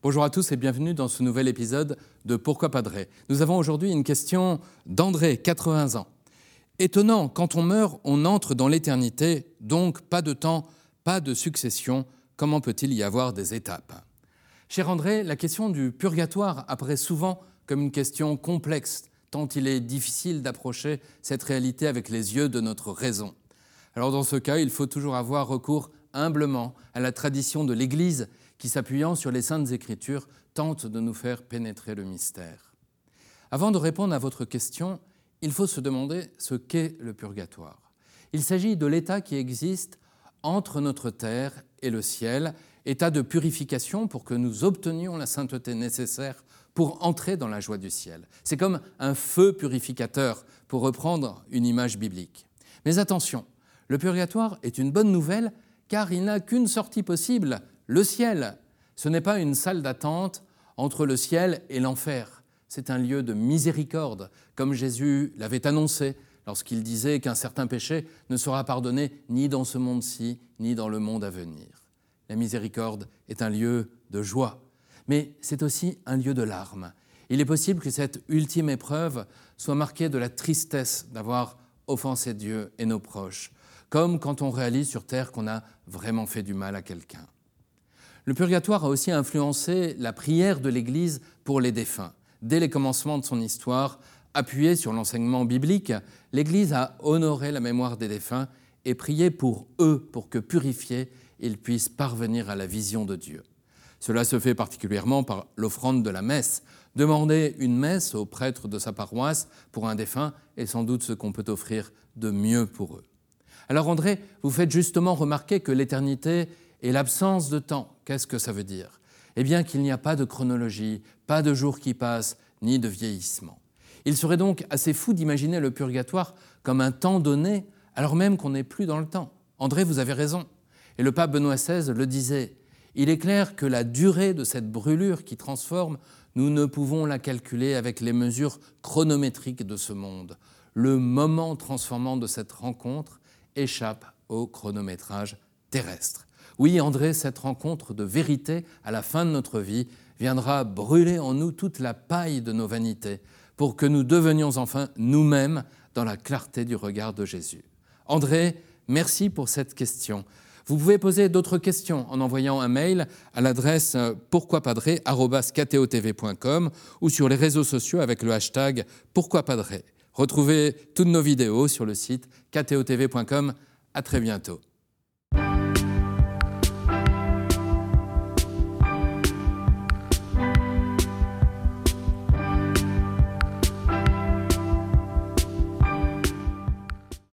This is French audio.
Bonjour à tous et bienvenue dans ce nouvel épisode de Pourquoi Padré. Nous avons aujourd'hui une question d'André, 80 ans. Étonnant, quand on meurt, on entre dans l'éternité, donc pas de temps, pas de succession. Comment peut-il y avoir des étapes? Cher André, la question du purgatoire apparaît souvent comme une question complexe, tant il est difficile d'approcher cette réalité avec les yeux de notre raison. Alors dans ce cas, il faut toujours avoir recours humblement à la tradition de l'Église qui, s'appuyant sur les saintes écritures, tente de nous faire pénétrer le mystère. Avant de répondre à votre question, il faut se demander ce qu'est le purgatoire. Il s'agit de l'état qui existe entre notre terre et le ciel, état de purification pour que nous obtenions la sainteté nécessaire pour entrer dans la joie du ciel. C'est comme un feu purificateur, pour reprendre une image biblique. Mais attention, le purgatoire est une bonne nouvelle car il n'a qu'une sortie possible, le ciel. Ce n'est pas une salle d'attente entre le ciel et l'enfer. C'est un lieu de miséricorde, comme Jésus l'avait annoncé lorsqu'il disait qu'un certain péché ne sera pardonné ni dans ce monde-ci, ni dans le monde à venir. La miséricorde est un lieu de joie, mais c'est aussi un lieu de larmes. Il est possible que cette ultime épreuve soit marquée de la tristesse d'avoir offensé Dieu et nos proches, comme quand on réalise sur Terre qu'on a vraiment fait du mal à quelqu'un. Le purgatoire a aussi influencé la prière de l'Église pour les défunts. Dès les commencements de son histoire, appuyée sur l'enseignement biblique, l'Église a honoré la mémoire des défunts et prié pour eux, pour que purifiés, ils puissent parvenir à la vision de Dieu. Cela se fait particulièrement par l'offrande de la messe. Demander une messe au prêtre de sa paroisse pour un défunt est sans doute ce qu'on peut offrir de mieux pour eux. Alors André, vous faites justement remarquer que l'éternité est l'absence de temps. Qu'est-ce que ça veut dire? Eh bien qu'il n'y a pas de chronologie, pas de jour qui passe, ni de vieillissement. Il serait donc assez fou d'imaginer le purgatoire comme un temps donné, alors même qu'on n'est plus dans le temps. André, vous avez raison. Et le pape Benoît XVI le disait, il est clair que la durée de cette brûlure qui transforme, nous ne pouvons la calculer avec les mesures chronométriques de ce monde. Le moment transformant de cette rencontre échappe au chronométrage terrestre. Oui, André, cette rencontre de vérité à la fin de notre vie viendra brûler en nous toute la paille de nos vanités pour que nous devenions enfin nous-mêmes dans la clarté du regard de Jésus. André, merci pour cette question. Vous pouvez poser d'autres questions en envoyant un mail à l'adresse pourquoipadré.com ou sur les réseaux sociaux avec le hashtag pourquoipadré. Retrouvez toutes nos vidéos sur le site ktotv.com. À très bientôt.